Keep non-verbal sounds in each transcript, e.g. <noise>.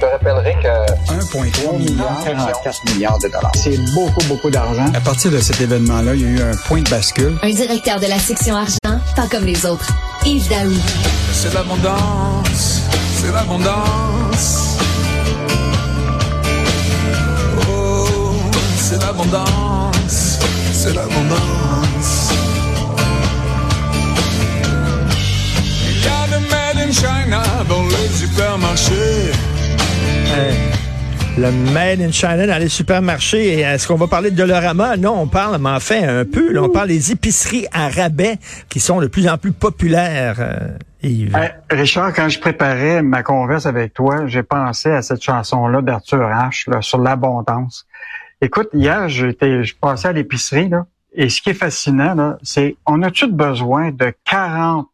te rappellerai que 1,3 milliard, 44 milliards de dollars. c'est beaucoup, beaucoup d'argent. À partir de cet événement-là, il y a eu un point de bascule. Un directeur de la section argent, pas comme les autres. Yves Daou. C'est l'abondance, c'est l'abondance. Le Made in China dans les supermarchés. Et Est-ce qu'on va parler de Dolorama? Non, on parle, mais en fait, un peu. on parle des épiceries à rabais qui sont de plus en plus populaires, euh, Yves. Richard, quand je préparais ma converse avec toi, j'ai pensé à cette chanson-là d'Arthur H, sur l'abondance. Écoute, hier, j'étais, je passais à l'épicerie, là, et ce qui est fascinant, là, c'est, on a-tu besoin de 40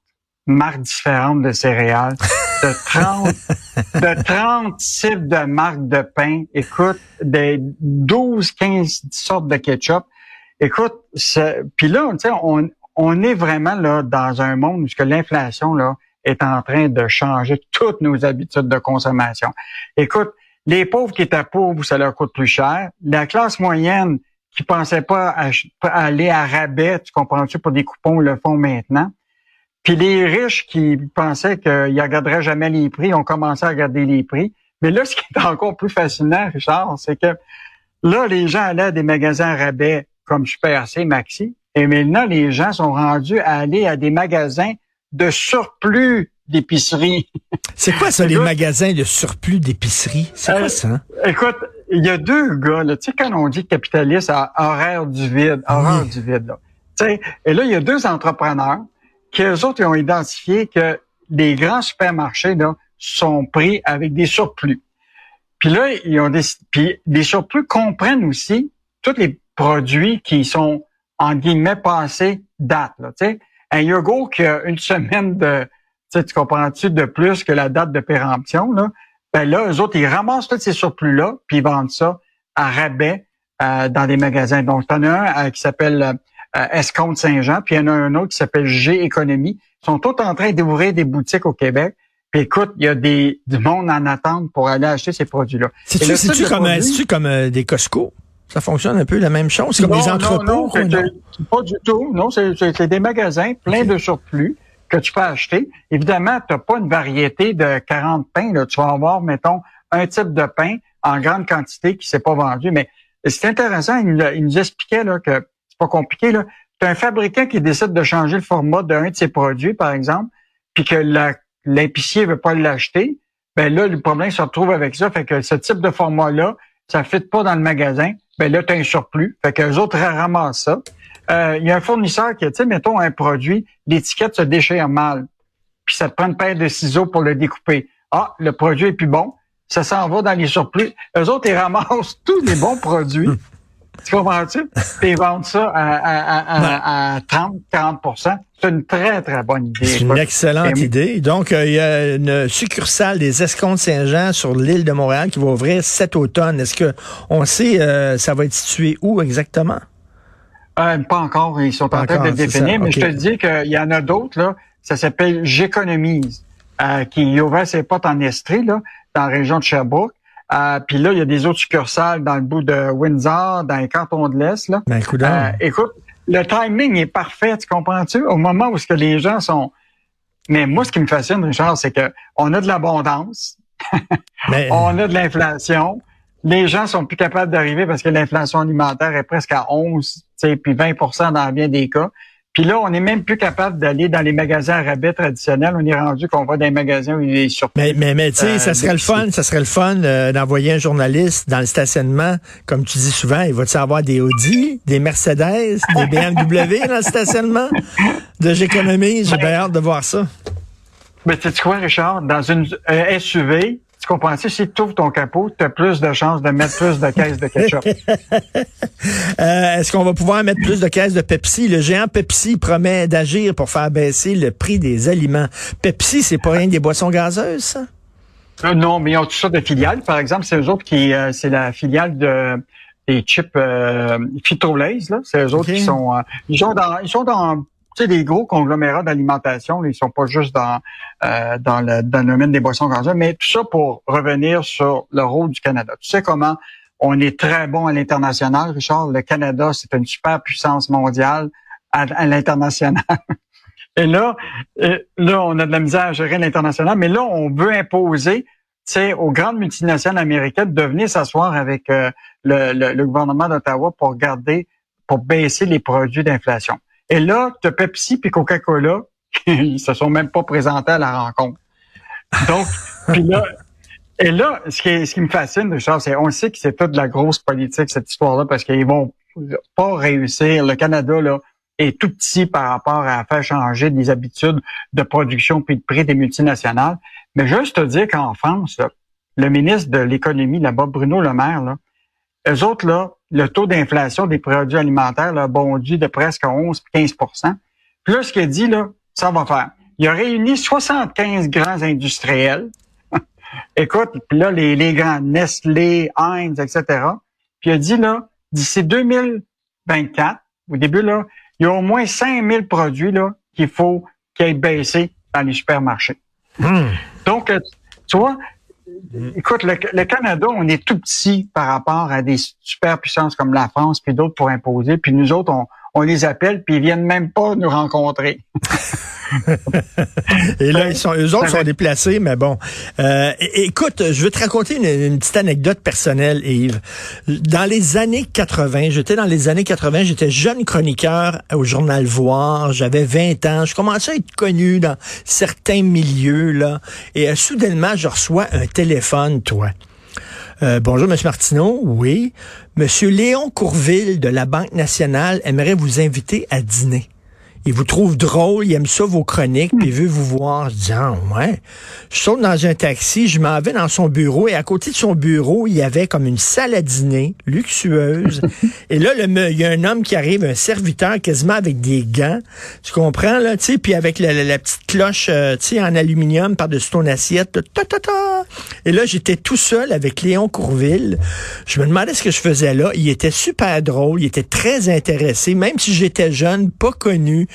marques différentes de céréales, de <laughs> 30, de 30 types de marques de pain, écoute, des 12, 15 sortes de ketchup. Écoute, puis là, tu sais, on, on est vraiment là dans un monde où l'inflation là est en train de changer toutes nos habitudes de consommation. Écoute, les pauvres qui étaient pauvres, ça leur coûte plus cher. La classe moyenne qui pensait pas pas aller à rabais, tu comprends-tu, pour des coupons, le font maintenant. Puis les riches qui pensaient qu'ils regarderaient jamais les prix ont commencé à regarder les prix. Mais là, ce qui est encore plus fascinant, Richard, c'est que là, les gens allaient à des magasins à rabais comme Super C, Maxi. Et maintenant, les gens sont rendus à aller à des magasins de surplus d'épicerie. <laughs> C'est quoi ça, les magasins de surplus d'épicerie? C'est Euh, quoi ça? Écoute, il y a deux gars, là, tu sais, quand on dit capitaliste à horaire du vide, horaire Oui. du vide, là. Tu sais, et là, il y a deux entrepreneurs qui, eux autres, ils ont identifié que les grands supermarchés, là, sont pris avec des surplus. Puis là, ils ont des, puis les surplus comprennent aussi tous les produits qui sont, en guillemets, passés date, là, tu. Un yogourt qui a une semaine de, tu tu comprends-tu, de plus que la date de péremption, là, ben là, eux autres, ils ramassent tous ces surplus-là, puis ils vendent ça à rabais euh, dans des magasins. Donc, t'en as un euh, qui s'appelle euh, euh, Escompte Saint-Jean, puis il y en a un autre qui s'appelle G Économie. Ils sont tous en train d'ouvrir des boutiques au Québec. Puis écoute, il y a des du monde en attente pour aller acheter ces produits-là. C'est-tu c'est-tu comme, euh, produit- c'est-tu comme euh, des Costco? Ça fonctionne un peu la même chose? C'est comme non, des entrepôts? Non, non, c'est- c'est pas du tout. Non, c'est c'est- c'est des magasins pleins de surplus que tu peux acheter. Évidemment, tu n'as pas une variété de 40 pains. Là. Tu vas avoir, mettons, un type de pain en grande quantité qui s'est pas vendu. Mais c'est intéressant. Il nous, il nous expliquait là, que c'est pas compliqué. Tu as un fabricant qui décide de changer le format d'un de ses produits, par exemple, puis que l'épicier veut pas l'acheter. Ben là, le problème se retrouve avec ça. Fait que ce type de format-là, ça ne fit pas dans le magasin. Ben là, tu as un surplus. Fait que les autres ramassent ça. Euh, Il y a un fournisseur qui, tu sais, mettons un produit, l'étiquette se déchire mal. Puis ça te prend une paire de ciseaux pour le découper. Ah, le produit est plus bon. Ça s'en va dans les surplus. Eux autres, ils ramassent <laughs> tous les bons produits. Tu comprends-tu? Puis ils vendent ça à, à, à, à 30, 40 C'est une très, très bonne idée. C'est une excellente Et- idée. Donc, euh, il y a une succursale des Escomptes Saint-Jean sur l'île de Montréal qui va ouvrir cet automne. Est-ce que on sait euh, ça va être situé où exactement? Euh, pas encore, ils sont Pas en train encore, de le définir, mais je te dis qu'il y en a d'autres, là. Ça s'appelle J'économise, euh, qui a ouvert ses portes en Estrie, là, dans la région de Sherbrooke. Euh, Puis là, il y a des autres succursales dans le bout de Windsor, dans les cantons de l'Est, là. Ben. Euh, écoute, le timing est parfait, tu comprends-tu? Au moment où ce que les gens sont... Mais moi, ce qui me fascine, Richard, c'est que on a de l'abondance, <laughs> Mais- on a de l'inflation. Les gens sont plus capables d'arriver parce que l'inflation alimentaire est presque à 11, tu sais, puis 20% dans bien des cas. Puis là, on n'est même plus capable d'aller dans les magasins rabais traditionnels. On est rendu qu'on va dans les magasins où il est sur. Mais, mais, mais tu sais, Euh, ça serait le fun, ça serait le fun euh, d'envoyer un journaliste dans le stationnement, comme tu dis souvent, il va-tu avoir des Audi, des Mercedes, des BMW dans le stationnement? De J'économise? J'ai bien hâte de voir ça. Mais tu sais quoi, Richard? Dans une euh, SUV, tu comprends-tu? Si tu ouvres ton capot, tu as plus de chances de mettre plus de caisses de ketchup. <laughs> Euh, Est-ce qu'on va pouvoir mettre plus de caisses de Pepsi? Le géant Pepsi promet d'agir pour faire baisser le prix des aliments. Pepsi, c'est pas rien des boissons gazeuses, ça? Euh, non, mais ils ont toutes sortes de filiales. Par exemple, c'est eux autres qui, euh, c'est la filiale de des chips euh, là. C'est eux autres qui sont, euh, ils sont dans, ils sont dans tu sais, des gros conglomérats d'alimentation, ils sont pas juste dans euh, dans, le, dans le domaine des boissons gazeuses, mais tout ça pour revenir sur le rôle du Canada. Tu sais comment on est très bon à l'international, Richard? Le Canada, c'est une super puissance mondiale à, à l'international. <laughs> Et là, euh, là, on a de la misère à gérer l'international, mais là, on veut imposer aux grandes multinationales américaines de venir s'asseoir avec euh, le, le, le, gouvernement d'Ottawa pour garder, pour baisser les produits d'inflation. Et là, tu as Pepsi puis Coca-Cola, ils <laughs> se sont même pas présentés à la rencontre. Donc, <laughs> puis là, et là, ce qui, ce qui me fascine, Richard, c'est on sait que c'est toute de la grosse politique, cette histoire-là, parce qu'ils vont pas réussir. Le Canada, là, est tout petit par rapport à faire changer des habitudes de production puis de prix des multinationales. Mais juste te dire qu'en France, le ministre de l'économie là-bas, Bruno Le Maire, là, eux autres, là, le taux d'inflation des produits alimentaires là, a bondi de presque 11 15% Puis là, ce qu'il dit, là, ça va faire. Il a réuni 75 grands industriels. <laughs> Écoute, puis là, les, les grands Nestlé, Heinz, etc. Puis il a dit, là, d'ici 2024, au début, là, il y a au moins 5000 produits là qu'il faut qu'ils aient baissé dans les supermarchés. Hmm. Donc, euh, tu vois, écoute, le, Canada, on est tout petit par rapport à des superpuissances comme la France puis d'autres pour imposer. Puis nous autres, on, on les appelle puis ils viennent même pas nous rencontrer. <laughs> Et là, ils sont, eux autres sont déplacés, mais bon. Euh, écoute, je veux te raconter une, petite anecdote personnelle, Yves. Dans les années 80, j'étais dans les années 80, j'étais jeune chroniqueur au journal Voir, j'avais 20 ans, je commençais à être connu dans certains milieux, là, et euh, soudainement, je reçois un téléphone, toi. Euh, bonjour, M. Martineau. Oui. Monsieur Léon Courville de la Banque nationale aimerait vous inviter à dîner il vous trouve drôle, il aime ça vos chroniques, puis il veut vous voir. Je dis, ah, ouais. Je saute dans un taxi, je m'en vais dans son bureau, et à côté de son bureau, il y avait comme une salle à dîner luxueuse. <laughs> et là, le, il y a un homme qui arrive, un serviteur quasiment avec des gants. Tu comprends, là, tu sais, puis avec la, petite cloche, euh, tu sais, en aluminium par-dessus ton assiette. Ta, ta, ta. Et là, j'étais tout seul avec Léon Courville. Je me demandais ce que je faisais là. Il était super drôle, il était très intéressé, même si j'étais jeune, pas connu.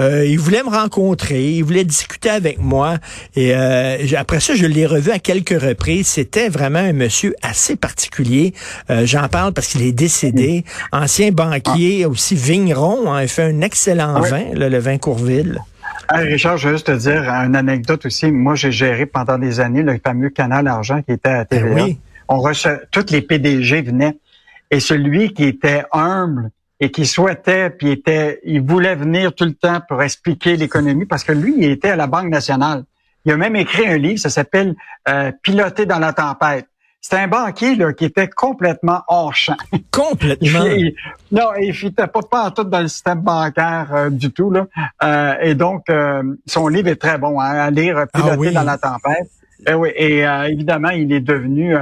Euh, il voulait me rencontrer, il voulait discuter avec moi. Et euh, après ça, je l'ai revu à quelques reprises. C'était vraiment un monsieur assez particulier. Euh, j'en parle parce qu'il est décédé. Ancien banquier, aussi vigneron. Hein, il fait un excellent vin, le vin Courville. Richard, je veux juste te dire une anecdote aussi. Moi, j'ai géré pendant des années le fameux canal argent qui était à ben TVA. On reçoit, toutes les PDG venaient. Et celui qui était humble, et qui souhaitait, puis était, il voulait venir tout le temps pour expliquer l'économie parce que lui, il était à la Banque nationale. Il a même écrit un livre, ça s'appelle euh, Piloter dans la tempête. C'est un banquier là, qui était complètement hors champ. Complètement. <laughs> non, il fitait pas, pas tout dans le système bancaire euh, du tout. Là. Euh, et donc, euh, son livre est très bon hein, à lire, ah Piloter dans la tempête. Et, oui, et évidemment, il est devenu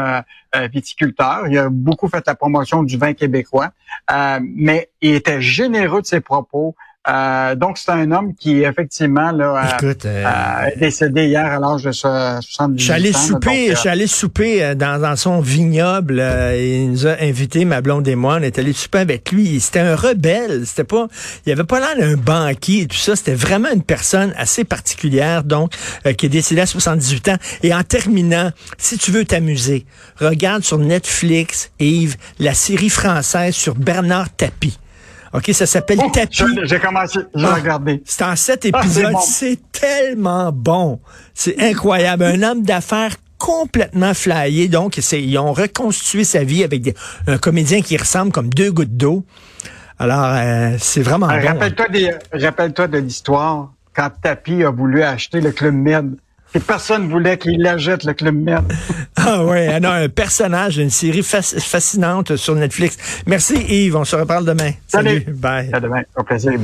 euh, viticulteur. Il a beaucoup fait la promotion du vin québécois, euh, mais il était généreux de ses propos. Euh, donc, c'est un homme qui, effectivement, là, Écoute, est décédé hier à l'âge de 70 ans. Je suis allé souper, allé souper dans, dans son vignoble. il nous a invités, ma blonde et moi. On est allé souper avec lui. C'était un rebelle. C'était pas, il avait pas l'air d'un banquier et tout ça. C'était vraiment une personne assez particulière, donc, qui est décédée à 78 ans. Et en terminant, si tu veux t'amuser, regarde sur Netflix, Yves, la série française sur Bernard Tapie. OK, ça s'appelle oh. J'ai commencé, j'ai ah, regardé. C'est en sept ah, épisodes. c'est tellement bon. C'est incroyable. Un homme d'affaires complètement flyé. Donc, ils ont reconstruit sa vie avec un comédien qui ressemble comme deux gouttes d'eau. Alors, euh, c'est vraiment bon. Rappelle-toi rappelle de l'histoire quand Tapi a voulu acheter le Club Med. Et personne voulait qu'il l'achète, le Club Med. <laughs> ah ouais, un personnage d'une série fascinante sur Netflix. Merci Yves, on se reparle demain. Salut. Salut. Bye. À demain. Au plaisir. Bye.